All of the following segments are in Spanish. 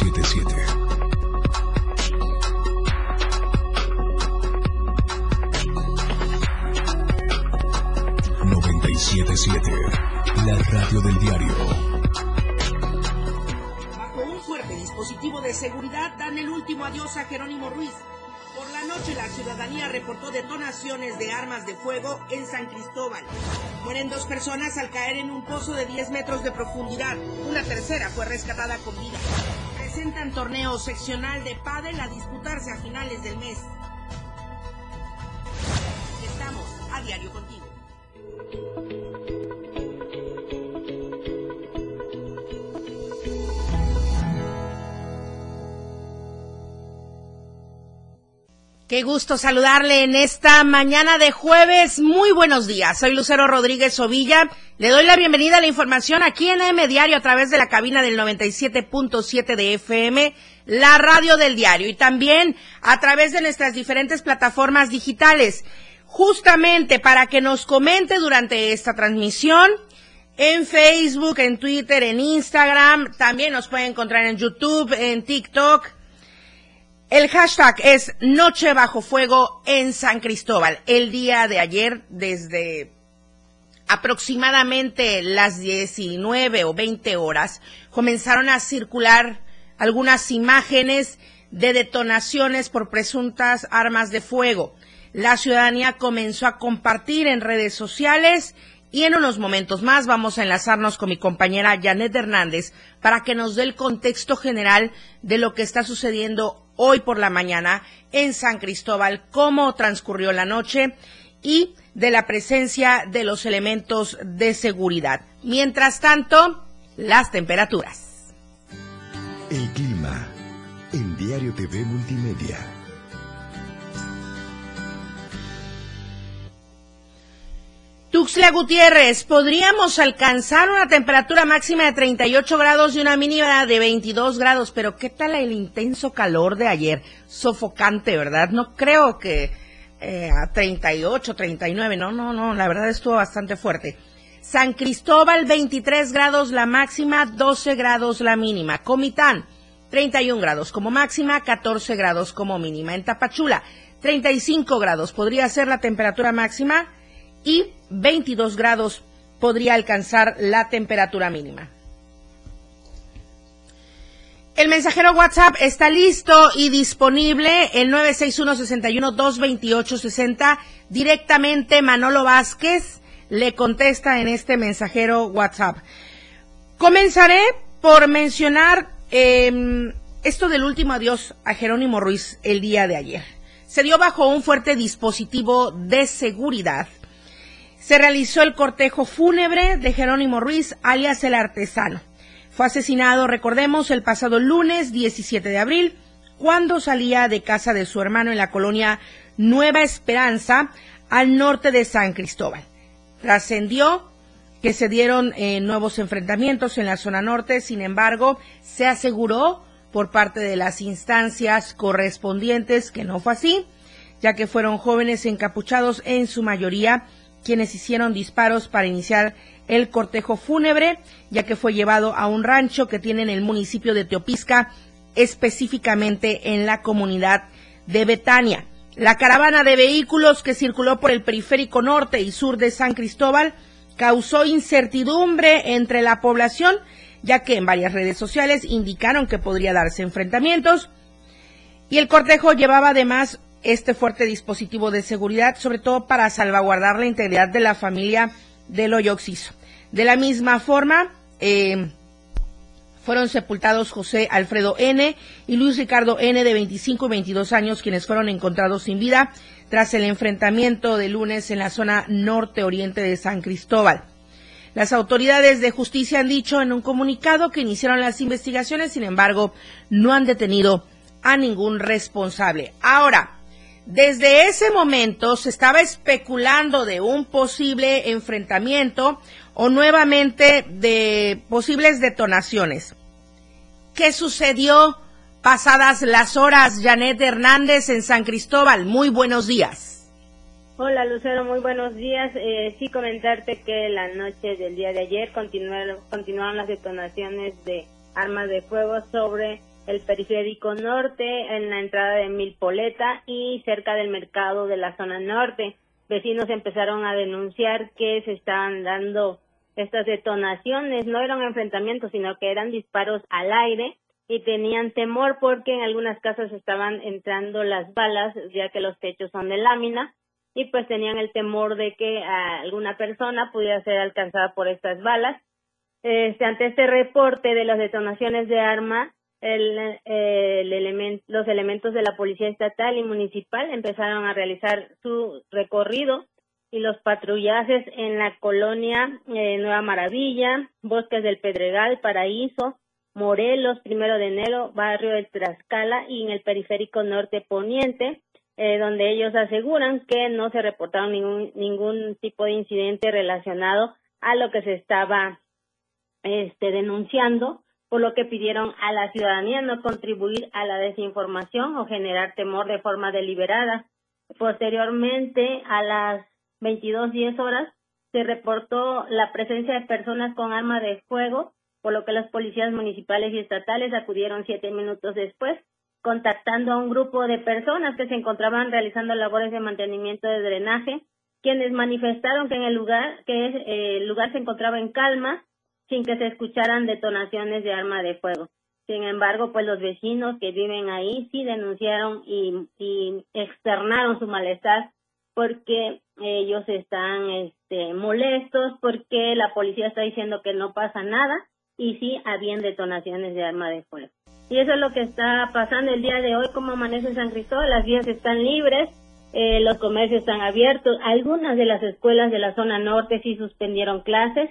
977. ...977... La radio del diario. Bajo un fuerte dispositivo de seguridad dan el último adiós a Jerónimo Ruiz. Por la noche la ciudadanía reportó detonaciones de armas de fuego en San Cristóbal. Mueren dos personas al caer en un pozo de 10 metros de profundidad. Una tercera fue rescatada con vida. Presentan torneo seccional de pádel a disputarse a finales del mes. Estamos a diario contigo. Qué gusto saludarle en esta mañana de jueves. Muy buenos días. Soy Lucero Rodríguez Ovilla. Le doy la bienvenida a la información aquí en M Diario a través de la cabina del 97.7 de FM, la radio del diario y también a través de nuestras diferentes plataformas digitales. Justamente para que nos comente durante esta transmisión en Facebook, en Twitter, en Instagram. También nos puede encontrar en YouTube, en TikTok el hashtag es Noche bajo fuego en San Cristóbal. El día de ayer, desde aproximadamente las 19 o 20 horas, comenzaron a circular algunas imágenes de detonaciones por presuntas armas de fuego. La ciudadanía comenzó a compartir en redes sociales y en unos momentos más vamos a enlazarnos con mi compañera Janet Hernández para que nos dé el contexto general de lo que está sucediendo hoy por la mañana en San Cristóbal, cómo transcurrió la noche y de la presencia de los elementos de seguridad. Mientras tanto, las temperaturas. El clima en Diario TV Multimedia. Tuxtla Gutiérrez, podríamos alcanzar una temperatura máxima de 38 grados y una mínima de 22 grados, pero ¿qué tal el intenso calor de ayer? Sofocante, ¿verdad? No creo que eh, a 38, 39, no, no, no, la verdad estuvo bastante fuerte. San Cristóbal, 23 grados la máxima, 12 grados la mínima. Comitán, 31 grados como máxima, 14 grados como mínima. En Tapachula, 35 grados podría ser la temperatura máxima y 22 grados podría alcanzar la temperatura mínima. El mensajero WhatsApp está listo y disponible, el 961-61-228-60. Directamente Manolo Vázquez le contesta en este mensajero WhatsApp. Comenzaré por mencionar em, esto del último adiós a Jerónimo Ruiz el día de ayer. Se dio bajo un fuerte dispositivo de seguridad se realizó el cortejo fúnebre de Jerónimo Ruiz, alias el artesano. Fue asesinado, recordemos, el pasado lunes 17 de abril, cuando salía de casa de su hermano en la colonia Nueva Esperanza, al norte de San Cristóbal. Trascendió que se dieron eh, nuevos enfrentamientos en la zona norte, sin embargo, se aseguró por parte de las instancias correspondientes que no fue así, ya que fueron jóvenes encapuchados en su mayoría quienes hicieron disparos para iniciar el cortejo fúnebre, ya que fue llevado a un rancho que tiene en el municipio de Teopisca, específicamente en la comunidad de Betania. La caravana de vehículos que circuló por el periférico norte y sur de San Cristóbal causó incertidumbre entre la población, ya que en varias redes sociales indicaron que podría darse enfrentamientos. Y el cortejo llevaba además este fuerte dispositivo de seguridad, sobre todo para salvaguardar la integridad de la familia del hoyo De la misma forma, eh, fueron sepultados José Alfredo N. y Luis Ricardo N. de 25 y 22 años, quienes fueron encontrados sin vida tras el enfrentamiento de lunes en la zona norte-oriente de San Cristóbal. Las autoridades de justicia han dicho en un comunicado que iniciaron las investigaciones, sin embargo, no han detenido a ningún responsable. Ahora, desde ese momento se estaba especulando de un posible enfrentamiento o nuevamente de posibles detonaciones. ¿Qué sucedió pasadas las horas, Janet Hernández en San Cristóbal? Muy buenos días. Hola Lucero, muy buenos días. Eh, sí comentarte que la noche del día de ayer continuaron, continuaron las detonaciones de armas de fuego sobre el periférico norte, en la entrada de Milpoleta y cerca del mercado de la zona norte. Vecinos empezaron a denunciar que se estaban dando estas detonaciones, no eran enfrentamientos, sino que eran disparos al aire y tenían temor porque en algunas casas estaban entrando las balas, ya que los techos son de lámina, y pues tenían el temor de que alguna persona pudiera ser alcanzada por estas balas. Este, ante este reporte de las detonaciones de arma, el, el los elementos de la Policía Estatal y Municipal empezaron a realizar su recorrido y los patrullajes en la colonia eh, Nueva Maravilla, Bosques del Pedregal, Paraíso, Morelos, Primero de Enero, Barrio de Tlaxcala y en el periférico norte poniente, eh, donde ellos aseguran que no se reportaron ningún, ningún tipo de incidente relacionado a lo que se estaba este, denunciando por lo que pidieron a la ciudadanía no contribuir a la desinformación o generar temor de forma deliberada. Posteriormente, a las 22.10 horas, se reportó la presencia de personas con arma de fuego, por lo que las policías municipales y estatales acudieron siete minutos después, contactando a un grupo de personas que se encontraban realizando labores de mantenimiento de drenaje, quienes manifestaron que en el lugar, que eh, el lugar se encontraba en calma sin que se escucharan detonaciones de arma de fuego. Sin embargo, pues los vecinos que viven ahí sí denunciaron y, externaron su malestar porque ellos están este, molestos porque la policía está diciendo que no pasa nada y sí habían detonaciones de arma de fuego. Y eso es lo que está pasando el día de hoy, como amanece San Cristóbal, las vías están libres, eh, los comercios están abiertos, algunas de las escuelas de la zona norte sí suspendieron clases,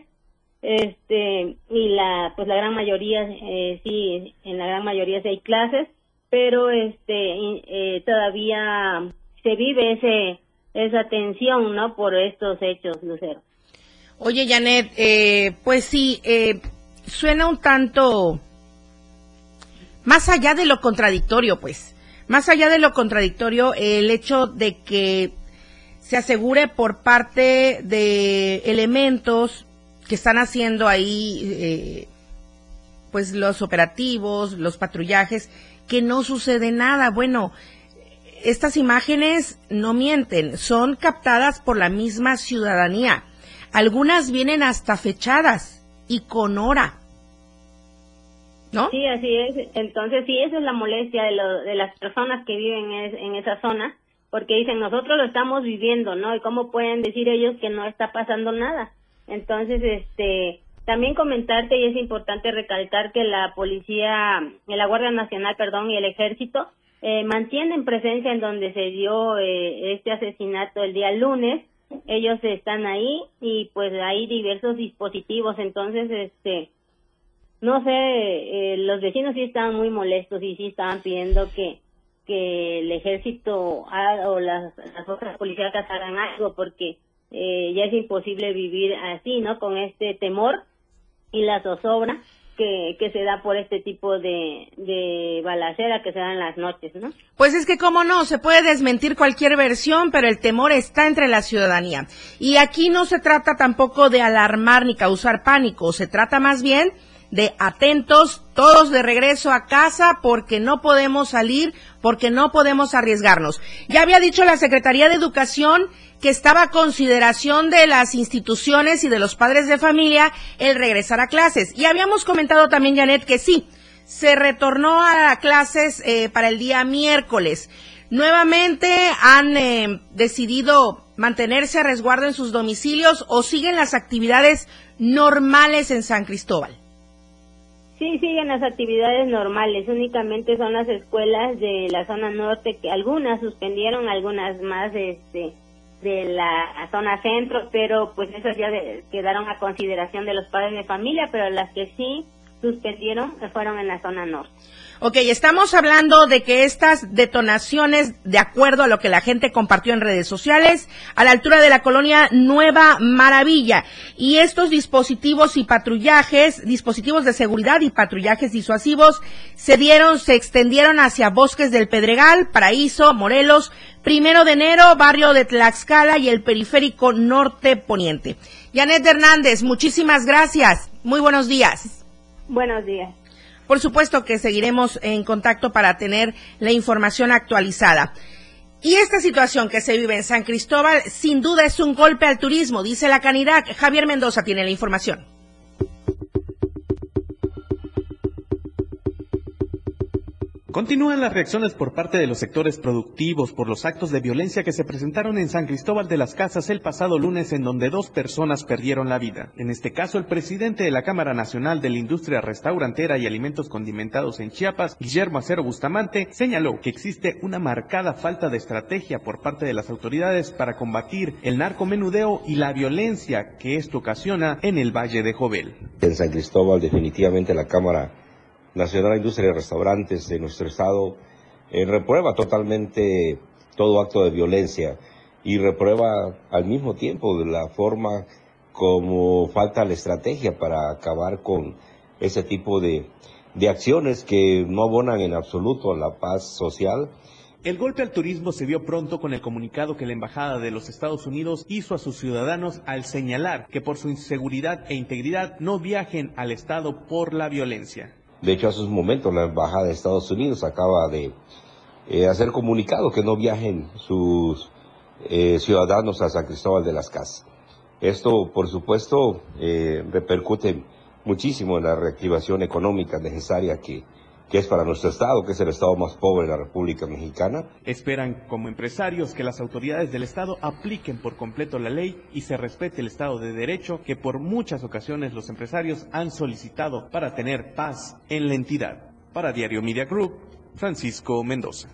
este y la pues la gran mayoría eh, sí en la gran mayoría sí hay clases pero este eh, todavía se vive ese esa tensión no por estos hechos Lucero. Oye Janet eh, pues sí eh, suena un tanto más allá de lo contradictorio pues. Más allá de lo contradictorio el hecho de que se asegure por parte de elementos que están haciendo ahí eh, pues los operativos, los patrullajes, que no sucede nada. Bueno, estas imágenes no mienten, son captadas por la misma ciudadanía. Algunas vienen hasta fechadas y con hora. ¿No? Sí, así es. Entonces, sí, esa es la molestia de, de las personas que viven en esa zona, porque dicen, nosotros lo estamos viviendo, ¿no? ¿Y cómo pueden decir ellos que no está pasando nada? Entonces, este, también comentarte y es importante recalcar que la policía, la Guardia Nacional, perdón, y el Ejército eh, mantienen presencia en donde se dio eh, este asesinato el día lunes. Ellos están ahí y pues hay diversos dispositivos. Entonces, este, no sé, eh, los vecinos sí estaban muy molestos y sí estaban pidiendo que que el ejército o las, las otras policías hagan algo porque eh, ya es imposible vivir así, ¿no? Con este temor y la zozobra que, que se da por este tipo de, de balacera que se da en las noches, ¿no? Pues es que, como no, se puede desmentir cualquier versión, pero el temor está entre la ciudadanía. Y aquí no se trata tampoco de alarmar ni causar pánico, se trata más bien de atentos, todos de regreso a casa porque no podemos salir, porque no podemos arriesgarnos. Ya había dicho la Secretaría de Educación que estaba consideración de las instituciones y de los padres de familia el regresar a clases. Y habíamos comentado también, Janet, que sí, se retornó a clases eh, para el día miércoles. Nuevamente han eh, decidido mantenerse a resguardo en sus domicilios o siguen las actividades normales en San Cristóbal. Sí, siguen las actividades normales, únicamente son las escuelas de la zona norte que algunas suspendieron, algunas más este de la zona centro, pero pues esas ya quedaron a consideración de los padres de familia, pero las que sí suspendieron fueron en la zona norte. Ok, estamos hablando de que estas detonaciones, de acuerdo a lo que la gente compartió en redes sociales, a la altura de la colonia Nueva Maravilla, y estos dispositivos y patrullajes, dispositivos de seguridad y patrullajes disuasivos, se dieron, se extendieron hacia Bosques del Pedregal, Paraíso, Morelos, Primero de Enero, barrio de Tlaxcala y el periférico norte poniente. Janet Hernández, muchísimas gracias. Muy buenos días. Buenos días. Por supuesto que seguiremos en contacto para tener la información actualizada. Y esta situación que se vive en San Cristóbal sin duda es un golpe al turismo, dice la Canirac. Javier Mendoza tiene la información. Continúan las reacciones por parte de los sectores productivos por los actos de violencia que se presentaron en San Cristóbal de las Casas el pasado lunes en donde dos personas perdieron la vida. En este caso, el presidente de la Cámara Nacional de la Industria Restaurantera y Alimentos Condimentados en Chiapas, Guillermo Acero Bustamante, señaló que existe una marcada falta de estrategia por parte de las autoridades para combatir el narcomenudeo y la violencia que esto ocasiona en el Valle de Jovel. En San Cristóbal definitivamente la Cámara Nacional de Industria de Restaurantes de nuestro estado eh, reprueba totalmente todo acto de violencia y reprueba al mismo tiempo la forma como falta la estrategia para acabar con ese tipo de, de acciones que no abonan en absoluto a la paz social. El golpe al turismo se vio pronto con el comunicado que la Embajada de los Estados Unidos hizo a sus ciudadanos al señalar que por su inseguridad e integridad no viajen al Estado por la violencia. De hecho, hace un momento la Embajada de Estados Unidos acaba de eh, hacer comunicado que no viajen sus eh, ciudadanos a San Cristóbal de las Casas. Esto, por supuesto, eh, repercute muchísimo en la reactivación económica necesaria que que es para nuestro Estado, que es el Estado más pobre de la República Mexicana. Esperan como empresarios que las autoridades del Estado apliquen por completo la ley y se respete el Estado de Derecho que por muchas ocasiones los empresarios han solicitado para tener paz en la entidad. Para Diario Media Group, Francisco Mendoza.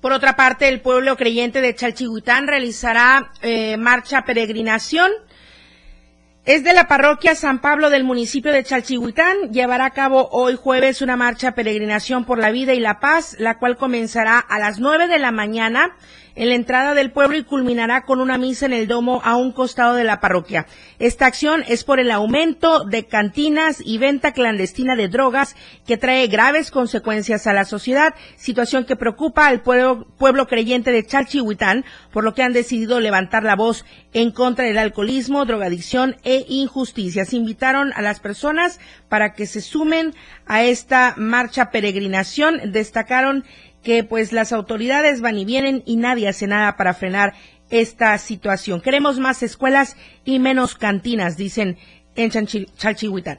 Por otra parte, el pueblo creyente de Chalchihuitán realizará eh, marcha peregrinación es de la parroquia San Pablo del municipio de Chalchihuitán. Llevará a cabo hoy jueves una marcha peregrinación por la vida y la paz, la cual comenzará a las nueve de la mañana en la entrada del pueblo y culminará con una misa en el domo a un costado de la parroquia. Esta acción es por el aumento de cantinas y venta clandestina de drogas que trae graves consecuencias a la sociedad, situación que preocupa al pueblo, creyente de Chalchihuitán, por lo que han decidido levantar la voz en contra del alcoholismo, drogadicción e injusticias. Invitaron a las personas para que se sumen a esta marcha peregrinación. Destacaron que pues las autoridades van y vienen y nadie hace nada para frenar esta situación. Queremos más escuelas y menos cantinas, dicen en Chalchihuitán.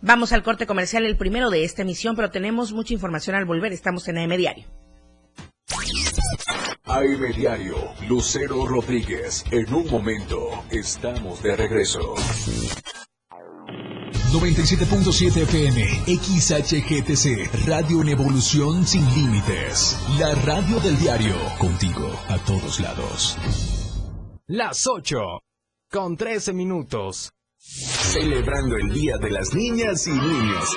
Vamos al corte comercial, el primero de esta emisión, pero tenemos mucha información al volver. Estamos en AM Diario. AM Diario, Lucero Rodríguez. En un momento, estamos de regreso. 97.7 FM, XHGTC, Radio en Evolución Sin Límites. La radio del diario, contigo a todos lados. Las 8, con 13 minutos. Celebrando el Día de las Niñas y Niños.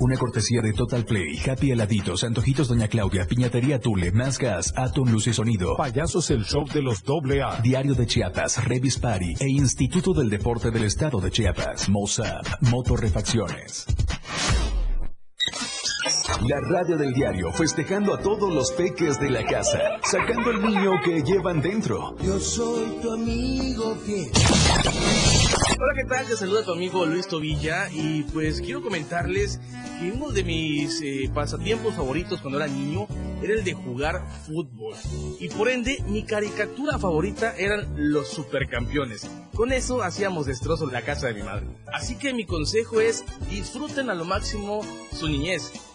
Una cortesía de Total Play, Happy Heladitos, Antojitos Doña Claudia, Piñatería Tule, Más Gas, Atom Luz y Sonido. Payasos el show de los doble A. Diario de Chiapas, Revis Party e Instituto del Deporte del Estado de Chiapas. Mozart, Motorrefacciones. La radio del diario, festejando a todos los peques de la casa, sacando el niño que llevan dentro. Yo soy tu amigo fiel. Hola, ¿qué tal? Te saluda tu amigo Luis Tobilla y pues quiero comentarles que uno de mis eh, pasatiempos favoritos cuando era niño era el de jugar fútbol. Y por ende, mi caricatura favorita eran los supercampeones. Con eso hacíamos destrozos en la casa de mi madre. Así que mi consejo es disfruten a lo máximo su niñez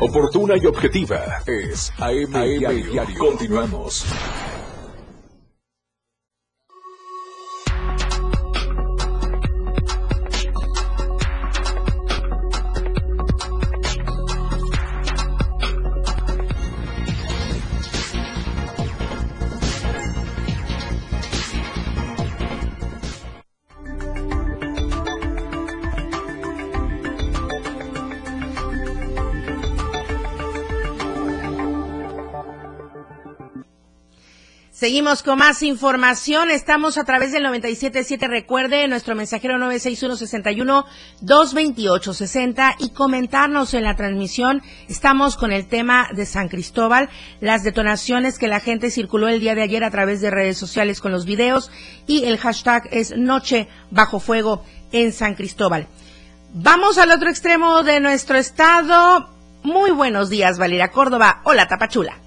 Oportuna y objetiva es AM, diario. Continuamos. Seguimos con más información. Estamos a través del 977. Recuerde nuestro mensajero 961-61-228-60 y comentarnos en la transmisión. Estamos con el tema de San Cristóbal, las detonaciones que la gente circuló el día de ayer a través de redes sociales con los videos y el hashtag es Noche Bajo Fuego en San Cristóbal. Vamos al otro extremo de nuestro estado. Muy buenos días, Valeria Córdoba. Hola, Tapachula.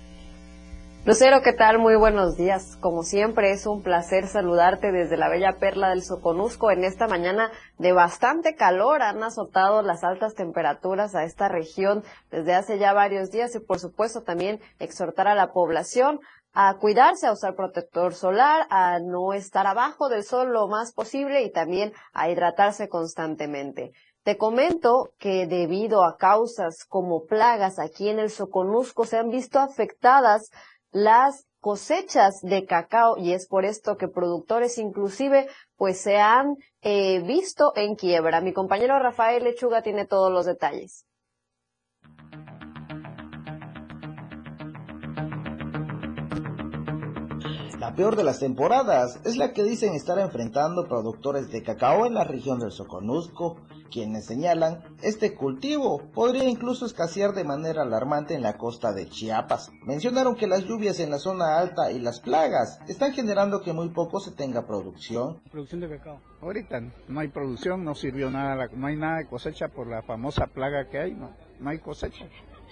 Lucero, ¿qué tal? Muy buenos días. Como siempre, es un placer saludarte desde la bella perla del Soconusco en esta mañana de bastante calor. Han azotado las altas temperaturas a esta región desde hace ya varios días y, por supuesto, también exhortar a la población a cuidarse, a usar protector solar, a no estar abajo del sol lo más posible y también a hidratarse constantemente. Te comento que debido a causas como plagas aquí en el Soconusco se han visto afectadas las cosechas de cacao y es por esto que productores inclusive pues se han eh, visto en quiebra. Mi compañero Rafael Lechuga tiene todos los detalles. La peor de las temporadas es la que dicen estar enfrentando productores de cacao en la región del Soconusco, quienes señalan este cultivo podría incluso escasear de manera alarmante en la costa de Chiapas. Mencionaron que las lluvias en la zona alta y las plagas están generando que muy poco se tenga producción. Producción de cacao. Ahorita no hay producción, no sirvió nada, no hay nada de cosecha por la famosa plaga que hay, no, no hay cosecha.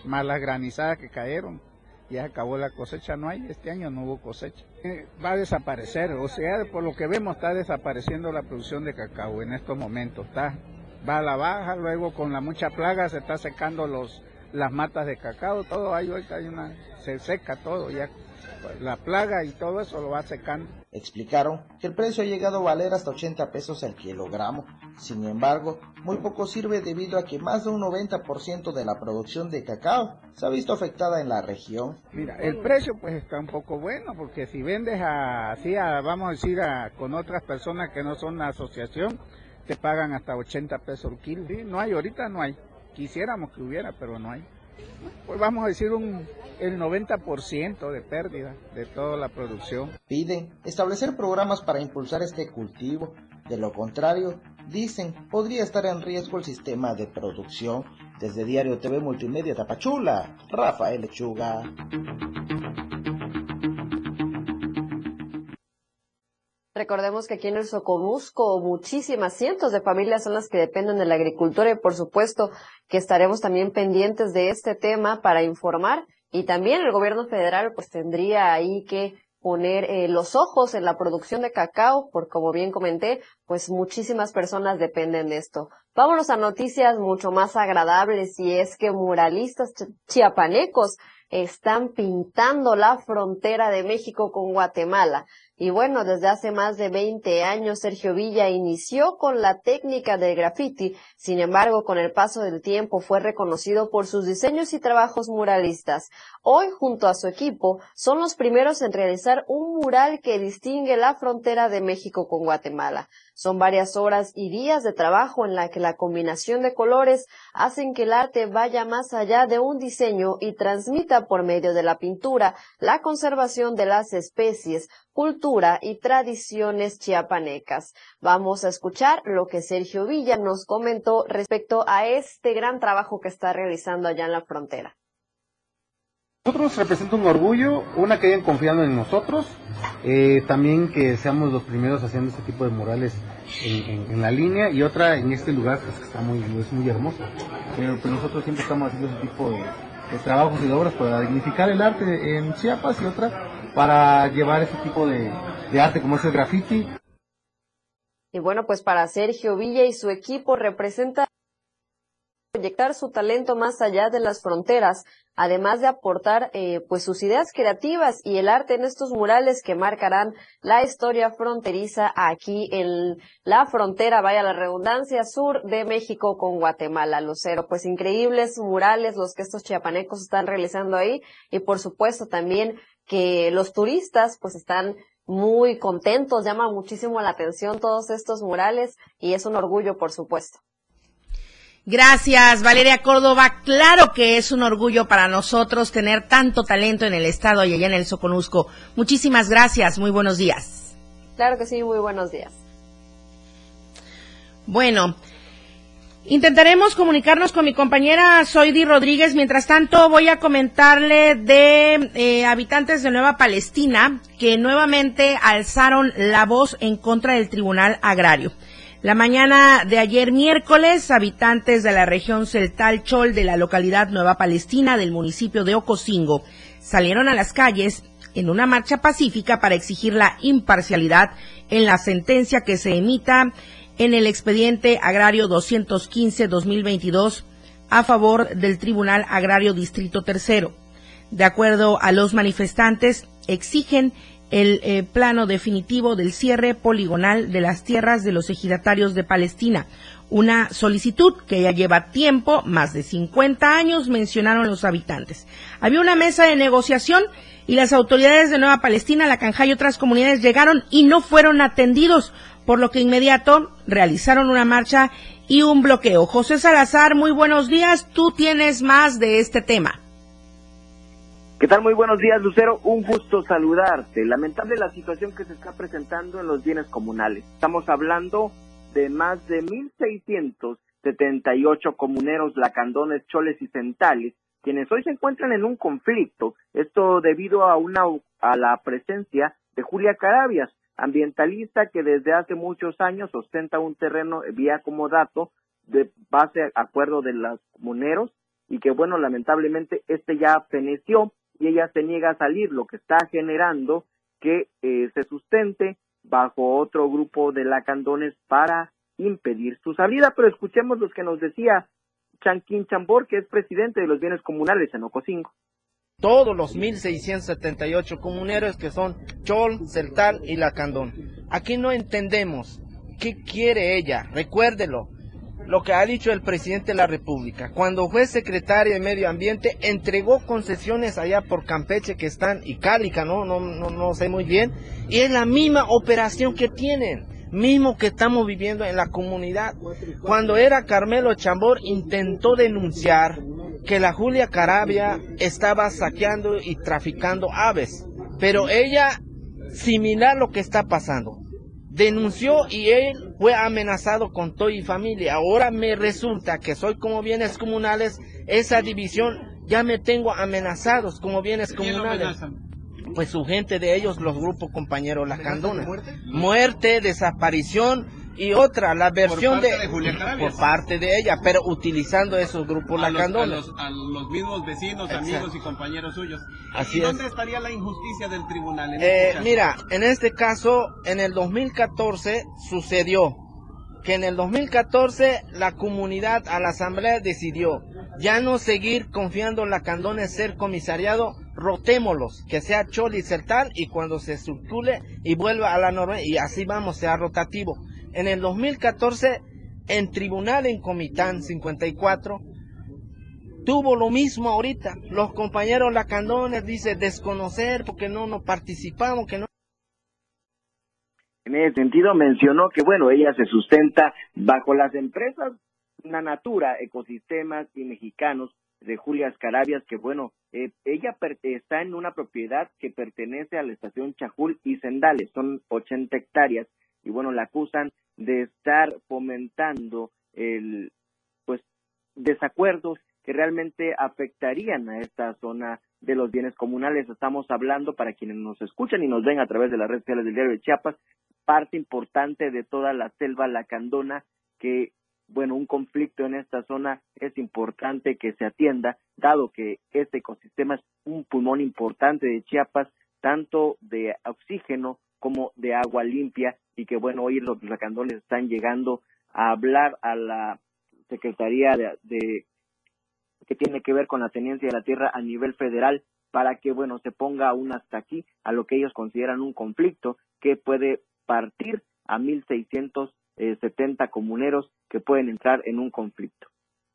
Más las granizadas que cayeron ya acabó la cosecha, no hay, este año no hubo cosecha. Eh, va a desaparecer, o sea, por lo que vemos está desapareciendo la producción de cacao en estos momentos, está, va a la baja, luego con la mucha plaga se está secando los las matas de cacao, todo ahí hay una, se seca todo ya, la plaga y todo eso lo va secando. Explicaron que el precio ha llegado a valer hasta 80 pesos el kilogramo. Sin embargo, muy poco sirve debido a que más de un 90% de la producción de cacao se ha visto afectada en la región. Mira, el precio pues está un poco bueno porque si vendes así, vamos a decir, a, con otras personas que no son una asociación, te pagan hasta 80 pesos el kilo. no hay, ahorita no hay. Quisiéramos que hubiera, pero no hay. Pues vamos a decir un, el 90% de pérdida de toda la producción. Piden establecer programas para impulsar este cultivo. De lo contrario, dicen, podría estar en riesgo el sistema de producción. Desde Diario TV Multimedia Tapachula, Rafael Lechuga. Recordemos que aquí en el Soconusco muchísimas cientos de familias son las que dependen de la agricultura y por supuesto que estaremos también pendientes de este tema para informar y también el gobierno federal pues tendría ahí que poner eh, los ojos en la producción de cacao, porque como bien comenté, pues muchísimas personas dependen de esto. Vámonos a noticias mucho más agradables y es que muralistas chiapanecos están pintando la frontera de México con Guatemala. Y bueno, desde hace más de 20 años Sergio Villa inició con la técnica del graffiti, sin embargo, con el paso del tiempo fue reconocido por sus diseños y trabajos muralistas. Hoy, junto a su equipo, son los primeros en realizar un mural que distingue la frontera de México con Guatemala. Son varias horas y días de trabajo en la que la combinación de colores hacen que el arte vaya más allá de un diseño y transmita por medio de la pintura, la conservación de las especies, cultura y tradiciones chiapanecas. Vamos a escuchar lo que Sergio Villa nos comentó respecto a este gran trabajo que está realizando allá en la frontera. Nosotros representa un orgullo, una que hayan confiado en nosotros, eh, también que seamos los primeros haciendo este tipo de murales en, la línea y otra en este lugar pues, que está muy, es muy hermoso. Pero, pues, nosotros siempre estamos haciendo ese tipo de, trabajos y de obras para dignificar el arte en Chiapas y otra para llevar ese tipo de, arte como es el graffiti. Y bueno, pues para Sergio Villa y su equipo representa proyectar su talento más allá de las fronteras, además de aportar eh, pues sus ideas creativas y el arte en estos murales que marcarán la historia fronteriza aquí en la frontera, vaya la redundancia, sur de México con Guatemala, Lucero. Pues increíbles murales los que estos chiapanecos están realizando ahí y por supuesto también que los turistas pues están muy contentos, llama muchísimo la atención todos estos murales y es un orgullo por supuesto. Gracias, Valeria Córdoba. Claro que es un orgullo para nosotros tener tanto talento en el estado y allá en el Soconusco. Muchísimas gracias. Muy buenos días. Claro que sí, muy buenos días. Bueno, intentaremos comunicarnos con mi compañera Soidi Rodríguez. Mientras tanto, voy a comentarle de eh, habitantes de Nueva Palestina que nuevamente alzaron la voz en contra del Tribunal Agrario. La mañana de ayer miércoles, habitantes de la región Celtal Chol de la localidad Nueva Palestina del municipio de Ocosingo salieron a las calles en una marcha pacífica para exigir la imparcialidad en la sentencia que se emita en el expediente agrario 215-2022 a favor del Tribunal Agrario Distrito Tercero. De acuerdo a los manifestantes, exigen el eh, plano definitivo del cierre poligonal de las tierras de los ejidatarios de Palestina. Una solicitud que ya lleva tiempo, más de 50 años, mencionaron los habitantes. Había una mesa de negociación y las autoridades de Nueva Palestina, la Canja y otras comunidades llegaron y no fueron atendidos, por lo que inmediato realizaron una marcha y un bloqueo. José Salazar, muy buenos días. Tú tienes más de este tema. ¿Qué tal? Muy buenos días, Lucero. Un gusto saludarte. Lamentable la situación que se está presentando en los bienes comunales. Estamos hablando de más de 1.678 comuneros lacandones, choles y centales, quienes hoy se encuentran en un conflicto. Esto debido a, una, a la presencia de Julia Carabias, ambientalista que desde hace muchos años ostenta un terreno vía como dato de base a acuerdo de los comuneros y que bueno, lamentablemente este ya feneció y ella se niega a salir, lo que está generando que eh, se sustente bajo otro grupo de lacandones para impedir su salida. Pero escuchemos lo que nos decía Chanquín Chambor, que es presidente de los bienes comunales en Ocosingo. Todos los 1.678 comuneros que son Chol, Celtal y Lacandón. Aquí no entendemos qué quiere ella, recuérdelo lo que ha dicho el presidente de la República. Cuando fue secretario de Medio Ambiente, entregó concesiones allá por Campeche que están, y Cálica, ¿no? No, no, no sé muy bien, y es la misma operación que tienen, mismo que estamos viviendo en la comunidad. Cuando era Carmelo Chambor, intentó denunciar que la Julia Carabia estaba saqueando y traficando aves, pero ella, similar a lo que está pasando, denunció y él fue amenazado con todo y familia. Ahora me resulta que soy como bienes comunales, esa división ya me tengo amenazados como bienes comunales. Pues su gente de ellos, los grupos compañeros Las Candonas. muerte, desaparición, y otra, la versión de, por parte de ella, pero utilizando esos grupos a lacandones. Los, a, los, mismos vecinos, amigos y compañeros suyos. Así ¿Y dónde estaría la injusticia del tribunal? En eh, este mira, en este caso, en el 2014 sucedió que en el 2014 la comunidad a la asamblea decidió ya no seguir confiando en la Candones ser comisariado, rotémoslos, que sea Choli Certal y cuando se circule y vuelva a la norma y así vamos, sea rotativo en el 2014 en tribunal en Comitán 54 tuvo lo mismo ahorita. Los compañeros Lacandones dice desconocer porque no nos participamos, que no. En ese sentido mencionó que bueno, ella se sustenta bajo las empresas Natura, Ecosistemas y Mexicanos de Julia Escarabias, que bueno, eh, ella está en una propiedad que pertenece a la estación Chajul y Sendales, son 80 hectáreas, y bueno, la acusan de estar fomentando el, pues, desacuerdos que realmente afectarían a esta zona de los bienes comunales. Estamos hablando, para quienes nos escuchan y nos ven a través de las redes sociales del diario de Chiapas, parte importante de toda la selva lacandona que bueno, un conflicto en esta zona es importante que se atienda, dado que este ecosistema es un pulmón importante de Chiapas, tanto de oxígeno como de agua limpia, y que bueno, hoy los lacandones están llegando a hablar a la Secretaría de, que tiene que ver con la tenencia de la tierra a nivel federal para que bueno se ponga aún hasta aquí a lo que ellos consideran un conflicto que puede partir a 1600 70 eh, comuneros que pueden entrar en un conflicto.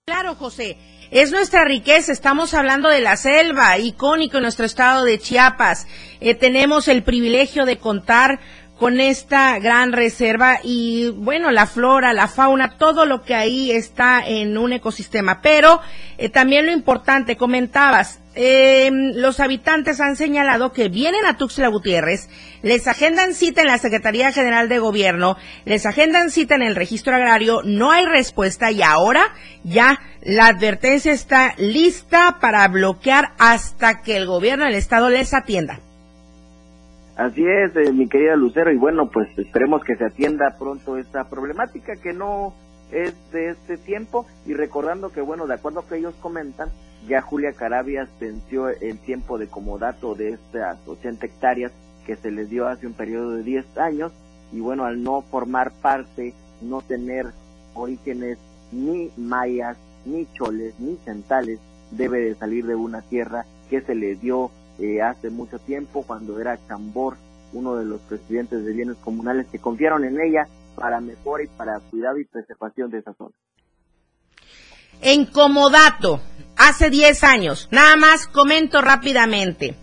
Claro, José, es nuestra riqueza. Estamos hablando de la selva, icónico en nuestro estado de Chiapas. Eh, tenemos el privilegio de contar con esta gran reserva y bueno, la flora, la fauna, todo lo que ahí está en un ecosistema. Pero eh, también lo importante, comentabas, eh, los habitantes han señalado que vienen a Tuxtla Gutiérrez, les agendan cita en la Secretaría General de Gobierno, les agendan cita en el registro agrario, no hay respuesta y ahora ya la advertencia está lista para bloquear hasta que el gobierno del estado les atienda. Así es, eh, mi querida Lucero, y bueno, pues esperemos que se atienda pronto esta problemática que no es de este tiempo y recordando que, bueno, de acuerdo a que ellos comentan, ya Julia Carabias venció el tiempo de comodato de estas 80 hectáreas que se les dio hace un periodo de 10 años y bueno, al no formar parte, no tener orígenes ni mayas, ni choles, ni centales, debe de salir de una tierra que se le dio eh, hace mucho tiempo cuando era Chambor, uno de los presidentes de bienes comunales que confiaron en ella para mejora y para cuidado y preservación de esa zona. En Comodato, hace 10 años, nada más comento rápidamente.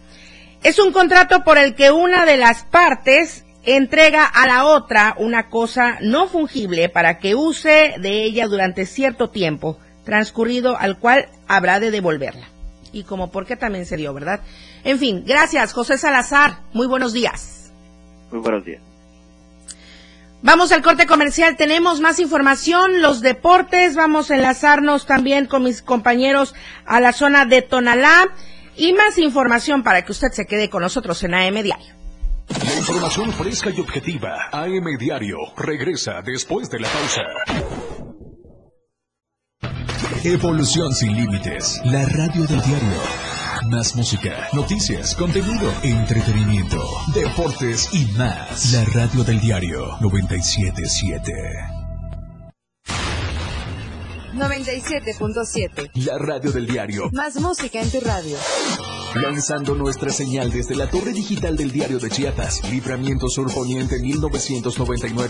Es un contrato por el que una de las partes entrega a la otra una cosa no fungible para que use de ella durante cierto tiempo transcurrido al cual habrá de devolverla. Y como porque también se dio, ¿verdad? En fin, gracias, José Salazar. Muy buenos días. Muy buenos días. Vamos al corte comercial, tenemos más información, los deportes, vamos a enlazarnos también con mis compañeros a la zona de Tonalá y más información para que usted se quede con nosotros en AM Diario. La información fresca y objetiva, AM Diario, regresa después de la pausa. Evolución sin límites, la radio del diario. Más música, noticias, contenido, entretenimiento, deportes y más. La radio del diario 977. 97.7. La radio del diario. Más música en tu radio. Lanzando nuestra señal desde la torre digital del diario de Chiapas, Libramiento Sur Poniente 1999.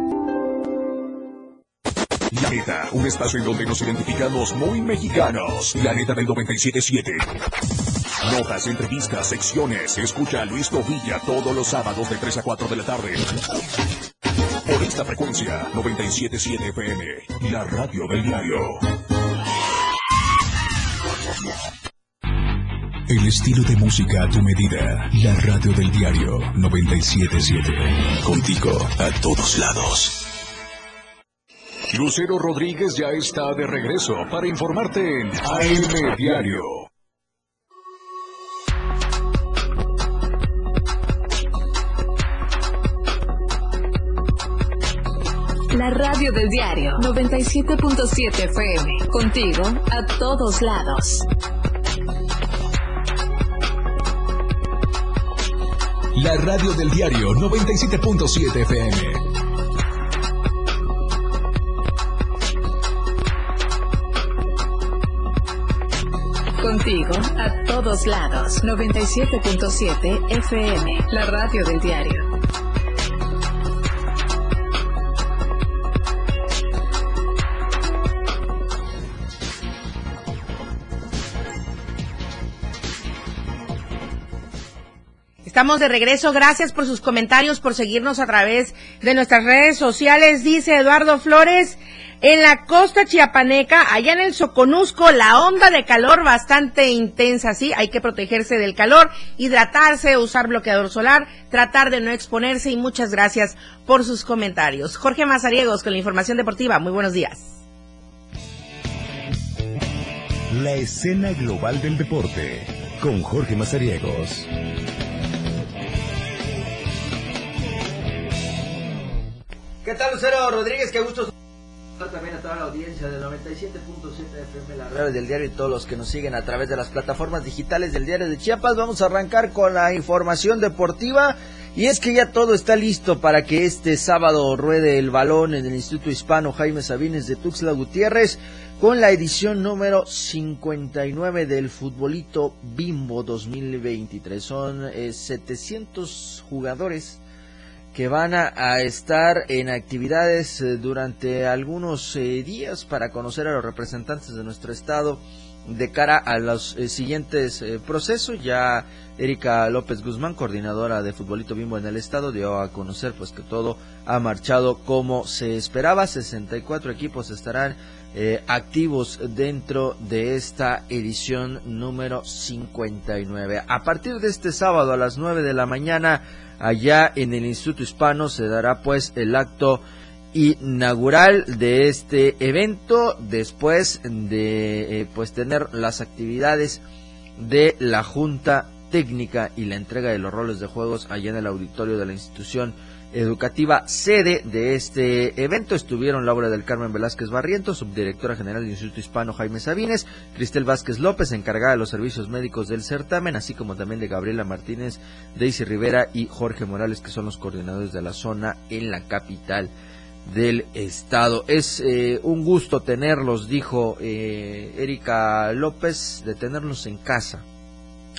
La neta, un espacio en donde nos identificamos muy mexicanos. La neta del 97.7. Notas, entrevistas, secciones. Escucha a Luis Tovilla todos los sábados de 3 a 4 de la tarde. Por esta frecuencia, 97.7 FM. La radio del diario. El estilo de música a tu medida. La radio del diario 977. Contigo a todos lados. Lucero Rodríguez ya está de regreso para informarte en AM Diario. La radio del diario 97.7 FM. Contigo a todos lados. La radio del diario 97.7 FM. Contigo a todos lados. 97.7 FM. La radio del diario. Estamos de regreso. Gracias por sus comentarios, por seguirnos a través de nuestras redes sociales. Dice Eduardo Flores, en la costa chiapaneca, allá en el Soconusco, la onda de calor bastante intensa, sí, hay que protegerse del calor, hidratarse, usar bloqueador solar, tratar de no exponerse y muchas gracias por sus comentarios. Jorge Mazariegos con la información deportiva, muy buenos días. La escena global del deporte con Jorge Mazariegos. ¿Qué tal, Lucero Rodríguez? Qué gusto la audiencia del 97.7 FM, la radio del diario y todos los que nos siguen a través de las plataformas digitales del diario de Chiapas. Vamos a arrancar con la información deportiva y es que ya todo está listo para que este sábado ruede el balón en el Instituto Hispano Jaime Sabines de Tuxtla Gutiérrez con la edición número 59 del Futbolito Bimbo 2023. Son 700 eh, jugadores que van a, estar en actividades eh, durante algunos eh, días para conocer a los representantes de nuestro estado de cara a los eh, siguientes procesos. Ya Erika López Guzmán, coordinadora de Futbolito Bimbo en el estado, dio a conocer pues que todo ha marchado como se esperaba. 64 equipos estarán activos dentro de esta edición número 59. A partir de este sábado a las 9 de la mañana allá en el Instituto Hispano se dará pues el acto inaugural de este evento después de eh, pues tener las actividades de la Junta Técnica y la entrega de los roles de juegos allá en el auditorio de la institución educativa sede de este evento estuvieron Laura del Carmen Velázquez Barrientos, subdirectora general del Instituto Hispano Jaime Sabines, Cristel Vázquez López, encargada de los servicios médicos del certamen, así como también de Gabriela Martínez, Daisy Rivera y Jorge Morales, que son los coordinadores de la zona en la capital del estado. Es eh, un gusto tenerlos, dijo eh, Erika López, de tenerlos en casa.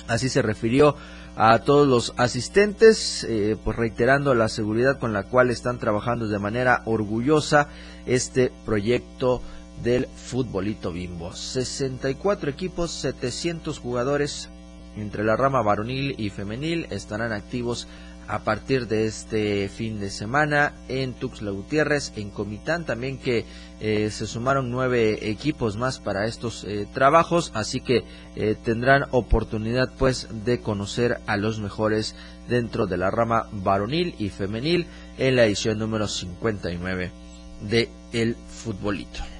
Así se refirió a todos los asistentes, eh, pues reiterando la seguridad con la cual están trabajando de manera orgullosa este proyecto del futbolito bimbo. 64 equipos, 700 jugadores entre la rama varonil y femenil estarán activos a partir de este fin de semana en Tuxtla Gutiérrez, en Comitán también que eh, se sumaron nueve equipos más para estos eh, trabajos, así que eh, tendrán oportunidad pues de conocer a los mejores dentro de la rama varonil y femenil en la edición número 59 de El Futbolito.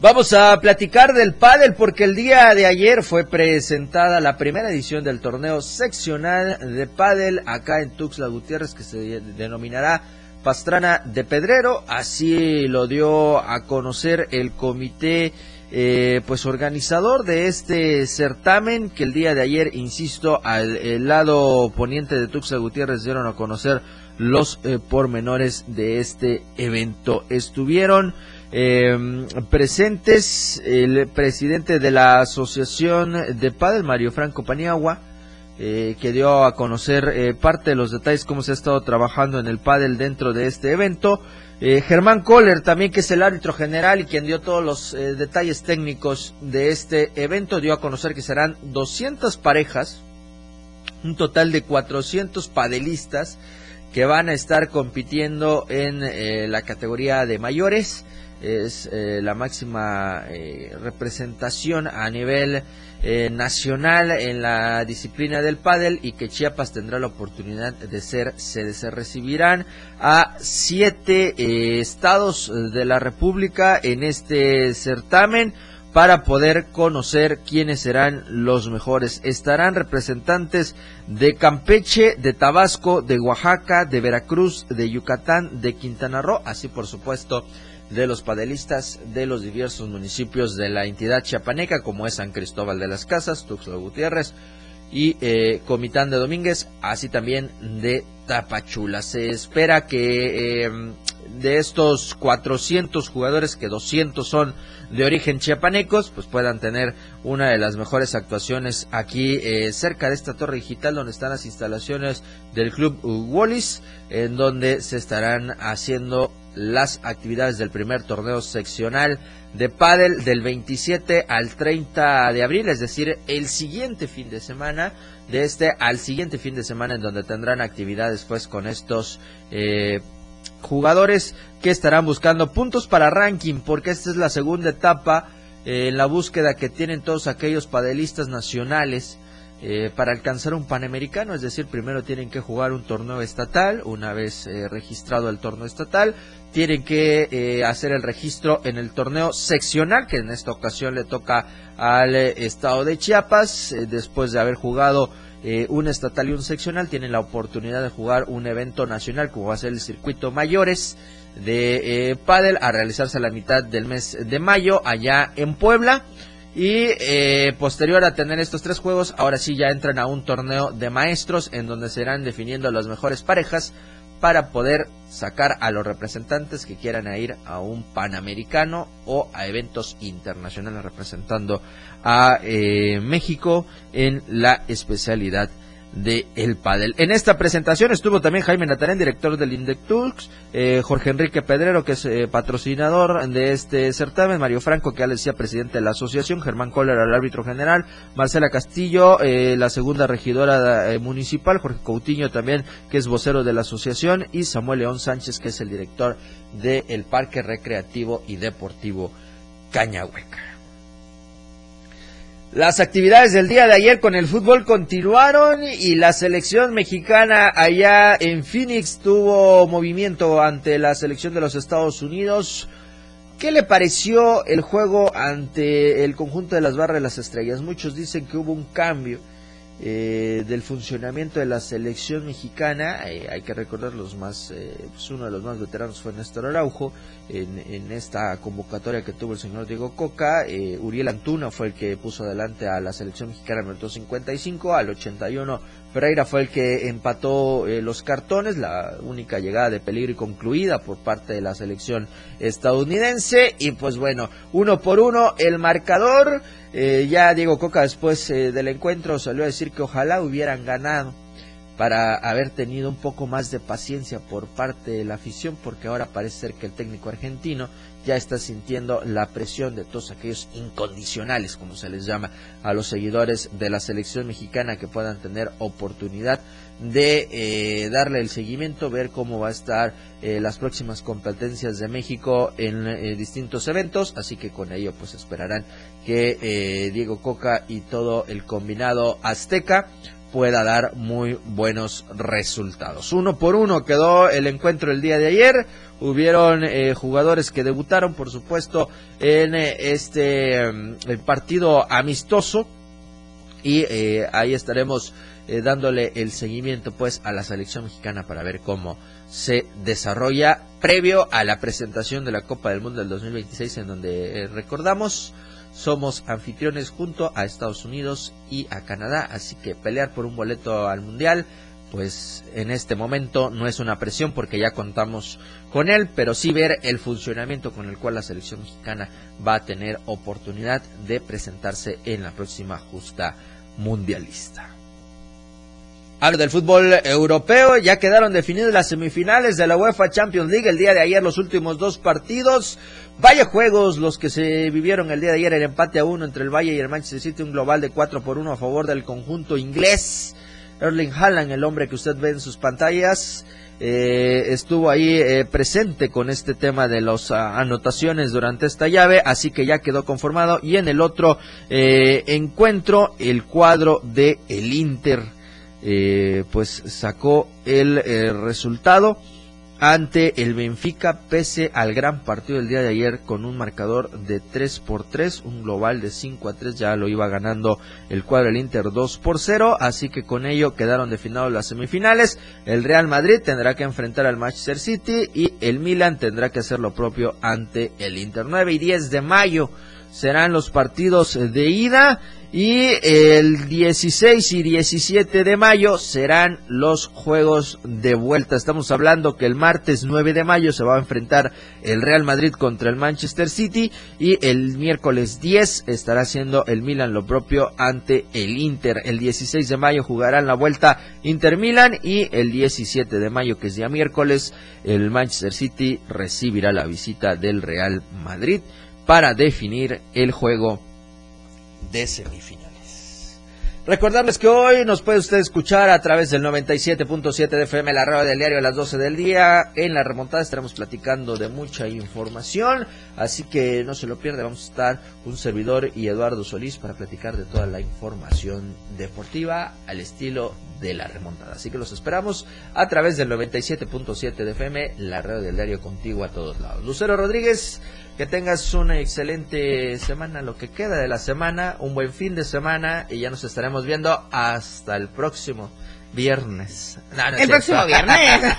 Vamos a platicar del pádel porque el día de ayer fue presentada la primera edición del torneo seccional de pádel acá en Tuxtla Gutiérrez que se denominará Pastrana de Pedrero. Así lo dio a conocer el comité eh, pues organizador de este certamen que el día de ayer, insisto, al lado poniente de Tuxtla Gutiérrez dieron a conocer los eh, pormenores de este evento. Estuvieron eh, presentes el presidente de la Asociación de Padel, Mario Franco Paniagua, eh, que dio a conocer eh, parte de los detalles cómo se ha estado trabajando en el pádel dentro de este evento. Eh, Germán Kohler, también que es el árbitro general y quien dio todos los detalles técnicos de este evento, dio a conocer que serán 200 parejas, un total de 400 padelistas que van a estar compitiendo en la categoría de mayores es eh, la máxima eh, representación a nivel eh, nacional en la disciplina del pádel y que Chiapas tendrá la oportunidad de ser sede. Se recibirán a siete estados de la República en este certamen para poder conocer quiénes serán los mejores. Estarán representantes de Campeche, de Tabasco, de Oaxaca, de Veracruz, de Yucatán, de Quintana Roo, así por supuesto de los padelistas de los diversos municipios de la entidad chiapaneca, como es San Cristóbal de las Casas, Tuxtla Gutiérrez y eh, Comitán de Domínguez, así también de Tapachula. Se espera que eh, de estos 400 jugadores, que 200 son de origen chiapanecos, pues puedan tener una de las mejores actuaciones aquí eh, cerca de esta torre digital donde están las instalaciones del club Wallis, en donde se estarán haciendo las actividades del primer torneo seccional de pádel del 27 al 30 de abril, es decir, el siguiente fin de semana, de este al siguiente fin de semana en donde tendrán actividades pues con estos eh, jugadores que estarán buscando puntos para ranking, porque esta es la segunda etapa eh, en la búsqueda que tienen todos aquellos padelistas nacionales eh, para alcanzar un panamericano, es decir, primero tienen que jugar un torneo estatal, una vez registrado el torneo estatal, tienen que eh, hacer el registro en el torneo seccional, que en esta ocasión le toca al estado de Chiapas, después de haber jugado un estatal y un seccional, tienen la oportunidad de jugar un evento nacional, como va a ser el circuito mayores de pádel, a realizarse a la mitad del mes de mayo allá en Puebla. Y eh, posterior a tener estos tres juegos, ahora sí ya entran a un torneo de maestros en donde se irán definiendo las mejores parejas para poder sacar a los representantes que quieran ir a un panamericano o a eventos internacionales representando a eh, México en la especialidad de el pádel. En esta presentación estuvo también Jaime Natarén, director del Indectux, eh, Jorge Enrique Pedrero, que es eh, patrocinador de este certamen, Mario Franco, que ya decía presidente de la asociación, Germán Kohler, el árbitro general, Marcela Castillo, eh, la segunda regidora eh, municipal, Jorge Coutinho también, que es vocero de la asociación, y Samuel León Sánchez, que es el director del Parque Recreativo y Deportivo Cañahueca. Las actividades del día de ayer con el fútbol continuaron y la selección mexicana allá en Phoenix tuvo movimiento ante la selección de los Estados Unidos. ¿Qué le pareció el juego ante el conjunto de las barras de las estrellas? Muchos dicen que hubo un cambio eh, del funcionamiento de la selección mexicana. Eh, hay que recordar los más, eh, pues uno de los más veteranos fue Néstor Araujo en, esta convocatoria que tuvo el señor Diego Coca. Uriel Antuna fue el que puso adelante a la selección mexicana el 55, al 81 Pereira fue el que empató los cartones, la única llegada de peligro y concluida por parte de la selección estadounidense. Y pues bueno, uno por uno el marcador. Eh, ya Diego Coca después eh, del encuentro salió a decir que ojalá hubieran ganado para haber tenido un poco más de paciencia por parte de la afición, porque ahora parece ser que el técnico argentino ya está sintiendo la presión de todos aquellos incondicionales, como se les llama a los seguidores de la selección mexicana que puedan tener oportunidad de eh, darle el seguimiento, ver cómo va a estar eh, las próximas competencias de México en eh, distintos eventos, así que con ello pues esperarán que Diego Coca y todo el combinado azteca pueda dar muy buenos resultados. Uno por uno quedó el encuentro el día de ayer. Hubieron eh, jugadores que debutaron, por supuesto, en eh, este mm, partido amistoso. Y eh, ahí estaremos dándole el seguimiento pues a la selección mexicana para ver cómo se desarrolla previo a la presentación de la Copa del Mundo del 2026 en donde recordamos somos anfitriones junto a Estados Unidos y a Canadá, así que pelear por un boleto al Mundial, pues en este momento no es una presión porque ya contamos con él, pero sí ver el funcionamiento con el cual la selección mexicana va a tener oportunidad de presentarse en la próxima justa mundialista. Hablo del fútbol europeo, ya quedaron definidas las semifinales de la UEFA Champions League el día de ayer, los últimos dos partidos. Vaya juegos los que se vivieron el día de ayer, el empate a uno entre el Valle y el Manchester City, un global de 4 por 1 a favor del conjunto inglés. Erling Haaland, el hombre que usted ve en sus pantallas, eh, estuvo ahí eh, presente con este tema de las ah, anotaciones durante esta llave, así que ya quedó conformado. Y en el otro eh, encuentro, el cuadro de Inter eh, pues sacó el eh, resultado ante el Benfica pese al gran partido del día de ayer con un marcador de 3 por 3, un global de 5 a 3, ya lo iba ganando el cuadro del Inter 2 por 0, así que con ello quedaron definidas las semifinales. El Real Madrid tendrá que enfrentar al Manchester City y el Milan tendrá que hacer lo propio ante el Inter. 9 y 10 de mayo serán los partidos de ida y el 16 y 17 de mayo serán los juegos de vuelta. Estamos hablando que el martes 9 de mayo se va a enfrentar el Real Madrid contra el Manchester City y el miércoles 10 estará haciendo el Milan lo propio ante el Inter. El 16 de mayo jugarán la vuelta Inter Milan y el 17 de mayo, que es día miércoles, el Manchester City recibirá la visita del Real Madrid para definir el juego de semifinales. Recordarles que hoy nos puede usted escuchar a través del 97.7 de FM, la radio del diario a las 12 del día. En la remontada estaremos platicando de mucha información, así que no se lo pierda. Vamos a estar un servidor y Eduardo Solís para platicar de toda la información deportiva al estilo de la remontada. Así que los esperamos a través del 97.7 de FM, la radio del diario contigo a todos lados. Lucero Rodríguez. Que tengas una excelente semana, lo que queda de la semana, un buen fin de semana y ya nos estaremos viendo hasta el próximo viernes. el próximo viernes.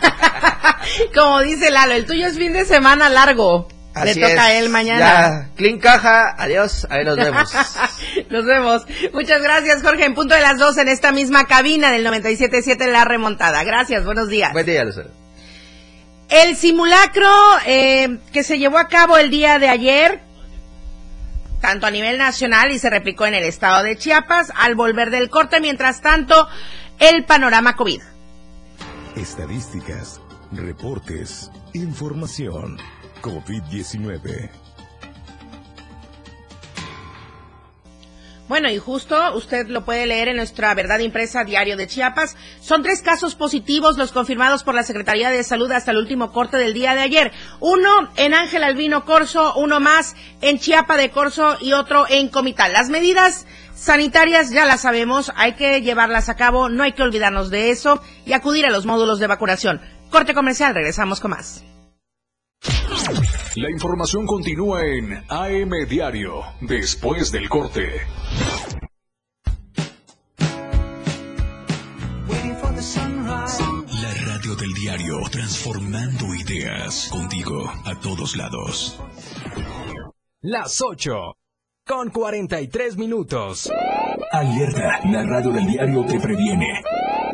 Como dice Lalo, el tuyo es fin de semana largo. Le toca a él mañana. Ya, clean caja, adiós, ahí nos vemos. nos vemos. Muchas gracias, Jorge. En punto de las dos en esta misma cabina del 97.7 La Remontada. Gracias, buenos días. Buen día, Lucero. El simulacro eh, que se llevó a cabo el día de ayer, tanto a nivel nacional y se replicó en el estado de Chiapas, al volver del corte, mientras tanto, el panorama COVID. Estadísticas, reportes, información. COVID-19. Bueno, y justo usted lo puede leer en nuestra verdad impresa diario de Chiapas. Son tres casos positivos los confirmados por la Secretaría de Salud hasta el último corte del día de ayer. Uno en Ángel Albino Corso, uno más en Chiapa de Corso y otro en Comital. Las medidas sanitarias ya las sabemos, hay que llevarlas a cabo, no hay que olvidarnos de eso y acudir a los módulos de vacunación. Corte comercial, regresamos con más. La información continúa en AM Diario, después del corte. Transformando ideas, contigo a todos lados. Las 8, con 43 minutos. Alerta, la radio del diario te previene.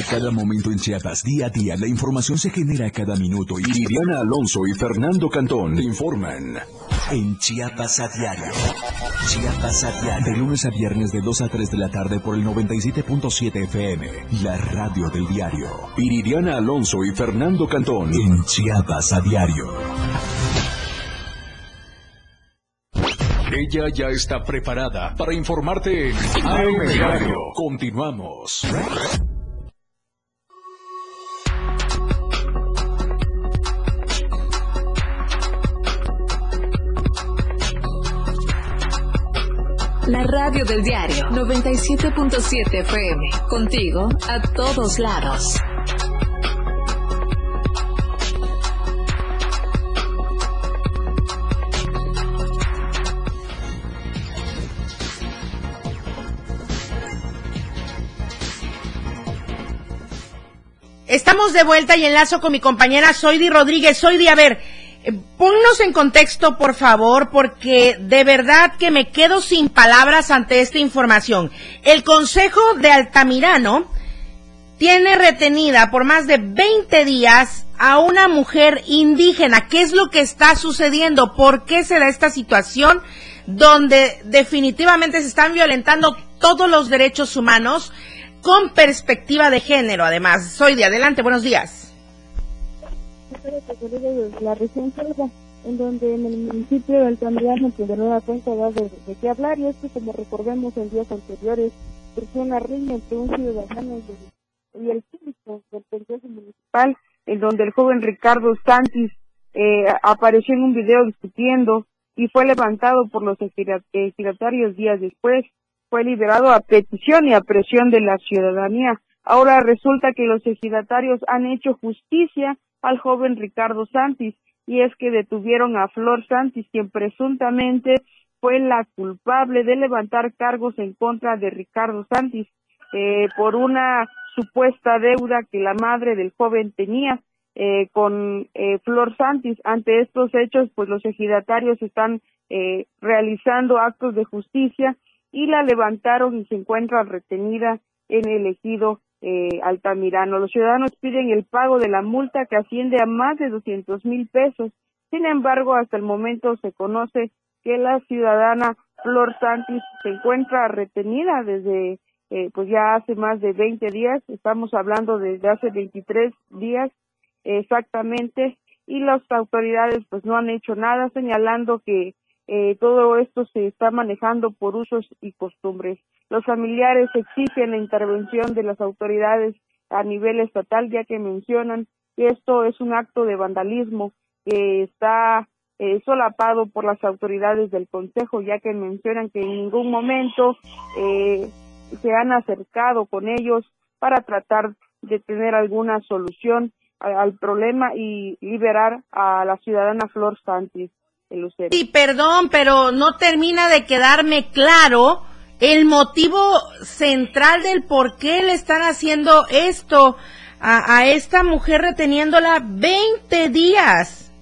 A cada momento en Chiapas, día a día, la información se genera a cada minuto y Viviana Alonso y Fernando Cantón te informan en Chiapas a diario. Chiapas a diario. De lunes a viernes de 2 a 3 de la tarde por el 97.7 FM, la radio del diario. Iridiana Alonso y Fernando Cantón en Chiapas a diario. Ella ya está preparada para informarte en AM Diario. Continuamos. Radio del diario 97.7 FM. Contigo a todos lados. Estamos de vuelta y enlazo con mi compañera Soidi Rodríguez. Soidi, a ver, ponnos en contexto, por favor, porque de verdad que me quedo sin palabras ante esta información. El Consejo de Altamirano tiene retenida por más de 20 días a una mujer indígena. ¿Qué es lo que está sucediendo? ¿Por qué se da esta situación donde definitivamente se están violentando todos los derechos humanos con perspectiva de género? Además, soy de adelante, buenos días. La región selva, en donde en el municipio de Altamirano, que de nueva cuenta da de, de qué hablar, y es que como recordemos en días anteriores, surgió una riña entre un ciudadano y, y el síndico del Consejo Municipal, en donde el joven Ricardo Santis eh, apareció en un video discutiendo y fue levantado por los ejidatarios días después. Fue liberado a petición y a presión de la ciudadanía. Ahora resulta que los ejidatarios han hecho justicia al joven Ricardo Santis y es que detuvieron a Flor Santis, quien presuntamente fue la culpable de levantar cargos en contra de Ricardo Santis eh, por una supuesta deuda que la madre del joven tenía eh, con eh, Flor Santis. Ante estos hechos, pues los ejidatarios están eh, realizando actos de justicia y la levantaron y se encuentra retenida en el ejido eh, Altamirano. Los ciudadanos piden el pago de la multa que asciende a más de 200 mil pesos. Sin embargo, hasta el momento se conoce que la ciudadana Flor Santis se encuentra retenida desde eh, pues ya hace más de 20 días, estamos hablando desde hace 23 días exactamente, y las autoridades pues no han hecho nada señalando que eh, todo esto se está manejando por usos y costumbres. Los familiares exigen la intervención de las autoridades a nivel estatal ya que mencionan que esto es un acto de vandalismo que está eh, solapado por las autoridades del Consejo, ya que mencionan que en ningún momento eh, se han acercado con ellos para tratar de tener alguna solución al problema y liberar a la ciudadana Flor Santis. Sí, perdón, pero no termina de quedarme claro el motivo central del por qué le están haciendo esto a, a esta mujer reteniéndola 20 días.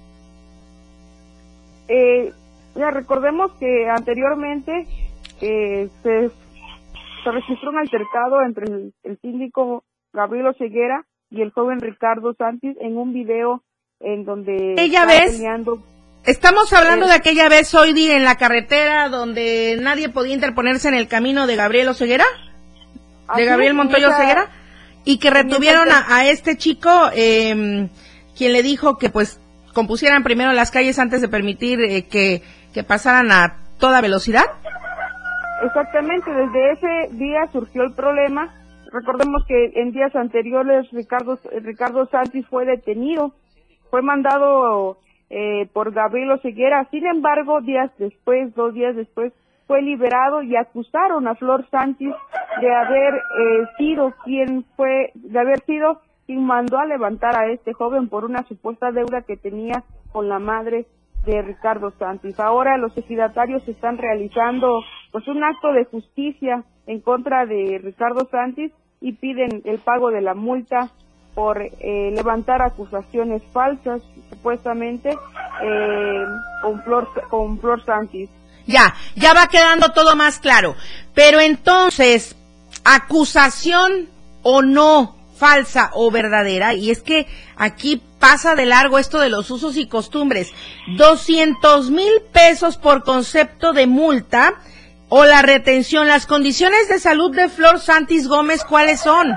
Eh, ya recordemos que anteriormente eh, se, se registró un altercado entre el, el síndico Gabriel Ceguera y el joven Ricardo Santis en un video en donde vez- peleando Estamos hablando de aquella vez hoy día en la carretera donde nadie podía interponerse en el camino de Gabriel Oseguera, de Gabriel Montoya Oseguera, y que retuvieron a, a este chico, eh, quien le dijo que pues compusieran primero las calles antes de permitir eh, que, que pasaran a toda velocidad. Exactamente, desde ese día surgió el problema recordemos que en días anteriores Ricardo, Ricardo Santis fue detenido, fue mandado eh, por Gabriel Oseguera, sin embargo, días después, dos días después, fue liberado y acusaron a Flor Santis de haber eh, sido quien fue, de haber sido quien mandó a levantar a este joven por una supuesta deuda que tenía con la madre de Ricardo Santis. Ahora los ejidatarios están realizando pues un acto de justicia en contra de Ricardo Santis y piden el pago de la multa por eh, levantar acusaciones falsas supuestamente eh, con Flor con Flor Santis. Ya, ya va quedando todo más claro. Pero entonces, acusación o no, falsa o verdadera, y es que aquí pasa de largo esto de los usos y costumbres. 200 mil pesos por concepto de multa o la retención. Las condiciones de salud de Flor Santis Gómez, ¿cuáles son?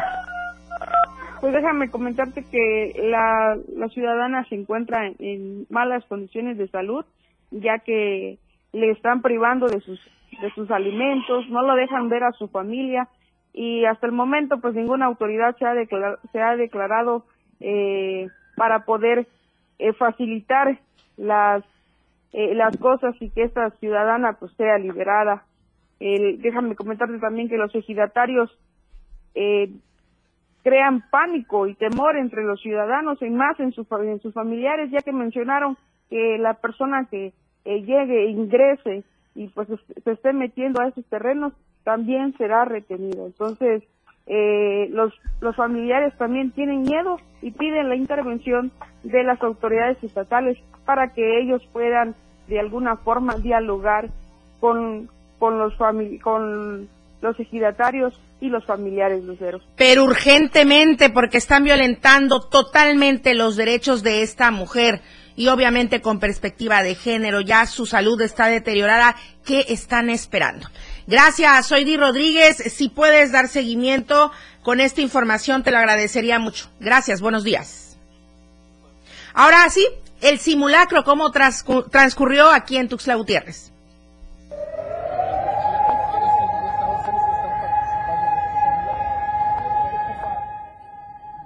Pues déjame comentarte que la, la ciudadana se encuentra en, malas condiciones de salud, ya que le están privando de sus de sus alimentos, no lo dejan ver a su familia y hasta el momento pues ninguna autoridad se ha declarado, se ha declarado eh, para poder eh, facilitar las eh, las cosas y que esta ciudadana pues sea liberada. El, déjame comentarte también que los ejidatarios eh, crean pánico y temor entre los ciudadanos y más en, su, en sus familiares, ya que mencionaron que la persona que eh, llegue, ingrese y pues se esté metiendo a esos terrenos, también será retenido. Entonces, eh, los, los familiares también tienen miedo y piden la intervención de las autoridades estatales para que ellos puedan de alguna forma dialogar con, con los con los ejidatarios y los familiares luceros. Pero urgentemente porque están violentando totalmente los derechos de esta mujer y obviamente con perspectiva de género, ya su salud está deteriorada, ¿qué están esperando? Gracias, soy Di Rodríguez, si puedes dar seguimiento con esta información te lo agradecería mucho. Gracias, buenos días. Ahora sí, el simulacro, ¿cómo transcurrió aquí en Tuxtla Gutiérrez?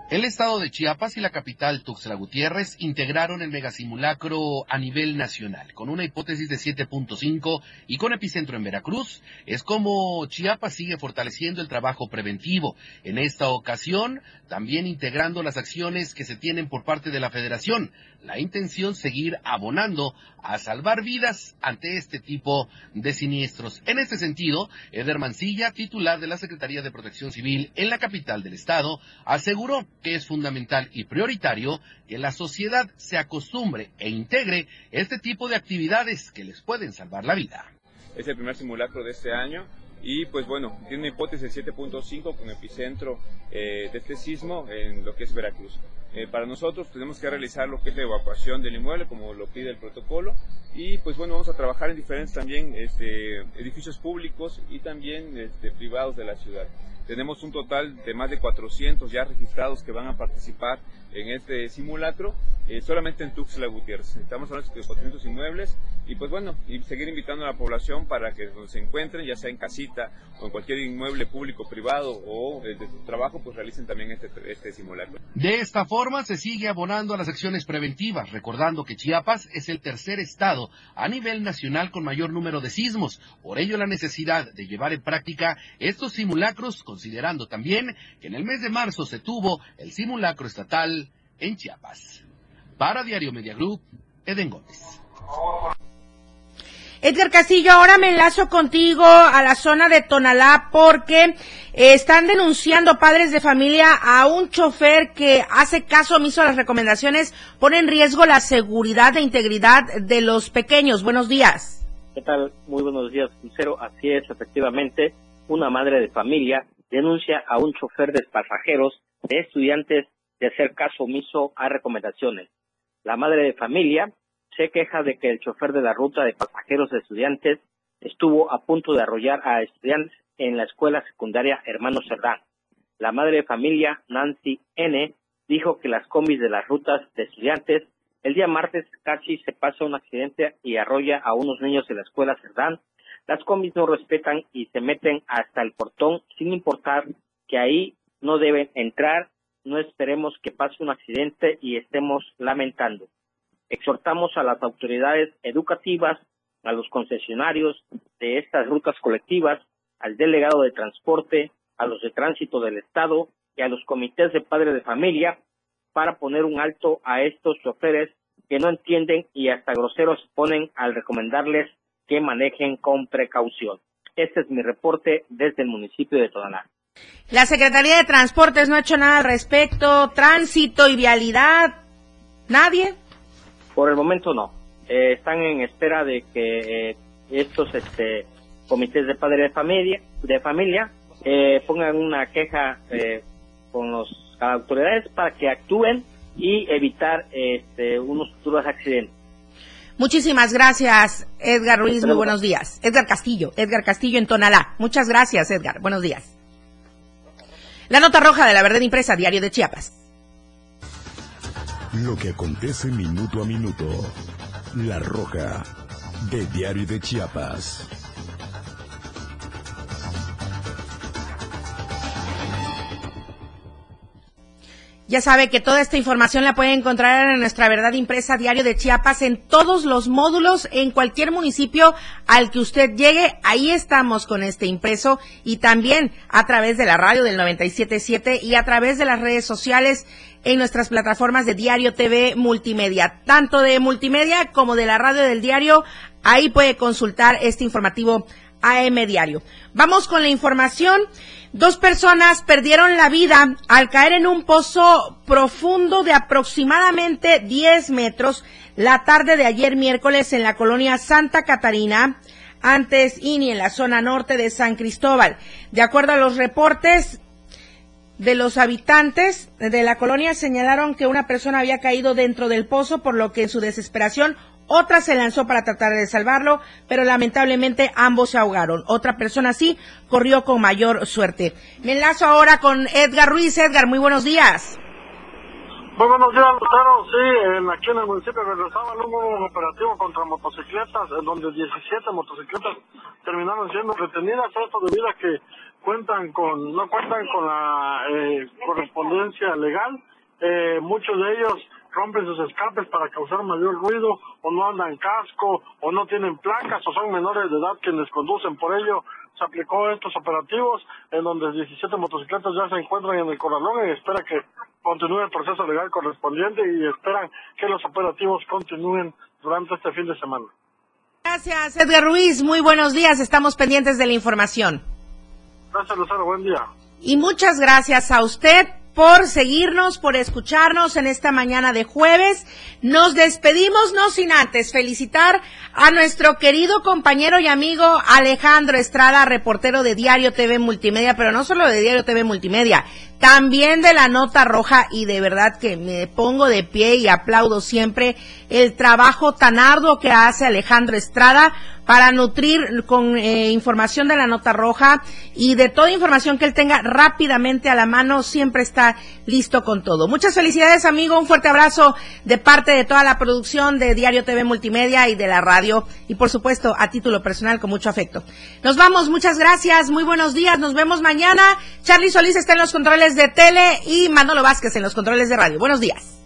El estado de Chiapas y la capital Tuxtla Gutiérrez integraron el megasimulacro a nivel nacional, con una hipótesis de 7.5 y con epicentro en Veracruz. Es como Chiapas sigue fortaleciendo el trabajo preventivo. En esta ocasión, también integrando las acciones que se tienen por parte de la federación. La intención seguir abonando a salvar vidas ante este tipo de siniestros. En este sentido, Eder Mancilla, titular de la Secretaría de Protección Civil en la capital del estado, aseguró que es fundamental y prioritario que la sociedad se acostumbre e integre este tipo de actividades que les pueden salvar la vida. Es el primer simulacro de este año y pues bueno, tiene una hipótesis de 7.5 con epicentro eh, de este sismo en lo que es Veracruz. Eh, para nosotros tenemos que realizar lo que es la evacuación del inmueble como lo pide el protocolo y pues bueno, vamos a trabajar en diferentes también este, edificios públicos y también este, privados de la ciudad. Tenemos un total de más de 400 ya registrados que van a participar en este simulacro, eh, solamente en Tuxtla Gutiérrez. Estamos hablando de 400 inmuebles y pues bueno, y seguir invitando a la población para que donde se encuentren, ya sea en casita o en cualquier inmueble público, privado o de, su trabajo, pues realicen también este, este simulacro. De esta forma se sigue abonando a las acciones preventivas, recordando que Chiapas es el tercer estado a nivel nacional con mayor número de sismos. Por ello la necesidad de llevar en práctica estos simulacros con considerando también que en el mes de marzo se tuvo el simulacro estatal en Chiapas. Para Diario Media Group, Eden Gómez. Edgar Castillo, ahora me enlazo contigo a la zona de Tonalá porque eh, están denunciando padres de familia a un chofer que hace caso omiso a las recomendaciones, pone en riesgo la seguridad e integridad de los pequeños. Buenos días. ¿Qué tal? Muy buenos días, Lucero. Así es, efectivamente, una madre de familia denuncia a un chofer de pasajeros de estudiantes de hacer caso omiso a recomendaciones. La madre de familia se queja de que el chofer de la ruta de pasajeros de estudiantes estuvo a punto de arrollar a estudiantes en la escuela secundaria Hermano Cerdán. La madre de familia, Nancy N., dijo que las combis de las rutas de estudiantes el día martes casi se pasa un accidente y arrolla a unos niños de la escuela Cerdán las combis no respetan y se meten hasta el portón sin importar que ahí no deben entrar, no esperemos que pase un accidente y estemos lamentando. Exhortamos a las autoridades educativas, a los concesionarios de estas rutas colectivas, al delegado de transporte, a los de tránsito del Estado y a los comités de padres de familia para poner un alto a estos choferes que no entienden y hasta groseros ponen al recomendarles que manejen con precaución. Este es mi reporte desde el municipio de Todaná. La Secretaría de Transportes no ha hecho nada al respecto. Tránsito y vialidad. ¿Nadie? Por el momento no. Eh, están en espera de que eh, estos este, comités de padres de familia, de familia eh, pongan una queja eh, con los autoridades para que actúen y evitar este, unos futuros accidentes. Muchísimas gracias, Edgar Ruiz. Muy buenos días. Edgar Castillo, Edgar Castillo en Tonalá. Muchas gracias, Edgar. Buenos días. La nota roja de la verdad impresa, Diario de Chiapas. Lo que acontece minuto a minuto. La roja de Diario de Chiapas. Ya sabe que toda esta información la puede encontrar en nuestra verdad impresa diario de Chiapas en todos los módulos, en cualquier municipio al que usted llegue. Ahí estamos con este impreso y también a través de la radio del 977 y a través de las redes sociales en nuestras plataformas de Diario TV Multimedia, tanto de multimedia como de la radio del diario. Ahí puede consultar este informativo AM Diario. Vamos con la información. Dos personas perdieron la vida al caer en un pozo profundo de aproximadamente 10 metros la tarde de ayer miércoles en la colonia Santa Catarina, antes INI, en la zona norte de San Cristóbal. De acuerdo a los reportes de los habitantes de la colonia, señalaron que una persona había caído dentro del pozo, por lo que en su desesperación otra se lanzó para tratar de salvarlo, pero lamentablemente ambos se ahogaron. Otra persona sí corrió con mayor suerte. Me enlazo ahora con Edgar Ruiz. Edgar, muy buenos días. Muy buenos días, Lucero. Sí, en, aquí en el municipio de hubo un operativo contra motocicletas, donde 17 motocicletas terminaron siendo retenidas. Esto debido a que cuentan con, no cuentan con la eh, correspondencia legal. Eh, muchos de ellos rompen sus escapes para causar mayor ruido, o no andan casco, o no tienen placas, o son menores de edad quienes conducen. Por ello, se aplicó estos operativos en donde 17 motocicletas ya se encuentran en el corralón y espera que continúe el proceso legal correspondiente y esperan que los operativos continúen durante este fin de semana. Gracias, Edgar Ruiz. Muy buenos días. Estamos pendientes de la información. Gracias, Lucero. Buen día. Y muchas gracias a usted por seguirnos, por escucharnos en esta mañana de jueves. Nos despedimos, no sin antes felicitar a nuestro querido compañero y amigo Alejandro Estrada, reportero de Diario TV Multimedia, pero no solo de Diario TV Multimedia, también de la Nota Roja y de verdad que me pongo de pie y aplaudo siempre el trabajo tan arduo que hace Alejandro Estrada para nutrir con eh, información de la nota roja y de toda información que él tenga rápidamente a la mano, siempre está listo con todo. Muchas felicidades, amigo, un fuerte abrazo de parte de toda la producción de Diario TV Multimedia y de la radio y por supuesto a título personal con mucho afecto. Nos vamos, muchas gracias, muy buenos días, nos vemos mañana. Charlie Solís está en los controles de tele y Manolo Vázquez en los controles de radio. Buenos días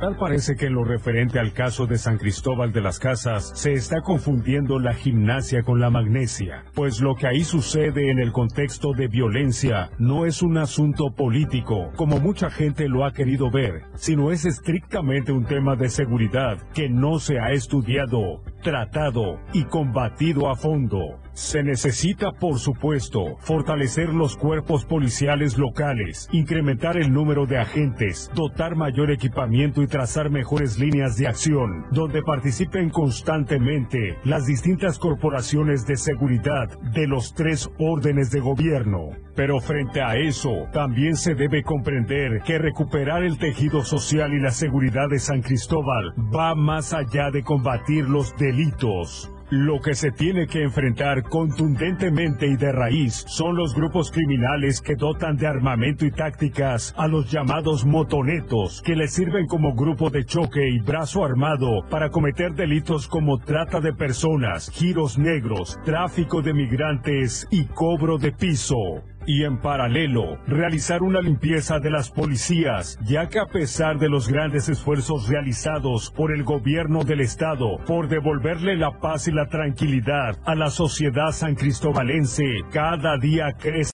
Tal parece que en lo referente al caso de San Cristóbal de las Casas se está confundiendo la gimnasia con la magnesia, pues lo que ahí sucede en el contexto de violencia no es un asunto político, como mucha gente lo ha querido ver, sino es estrictamente un tema de seguridad que no se ha estudiado, tratado y combatido a fondo. Se necesita, por supuesto, fortalecer los cuerpos policiales locales, incrementar el número de agentes, dotar mayor equipamiento y trazar mejores líneas de acción, donde participen constantemente las distintas corporaciones de seguridad de los tres órdenes de gobierno Pero frente a eso, también se debe comprender que recuperar el tejido social y la seguridad de San Cristóbal va más allá de combatir los delitos. Lo que se tiene que enfrentar contundentemente y de raíz son los grupos criminales que dotan de armamento y tácticas a los llamados motonetos, que les sirven como grupo de choque y brazo armado para cometer delitos como trata de personas, giros negros, tráfico de migrantes y cobro de piso y en paralelo realizar una limpieza de las policías, ya que a pesar de los grandes esfuerzos realizados por el gobierno del estado por devolverle la paz y la tranquilidad a la sociedad san cristobalense, cada día crece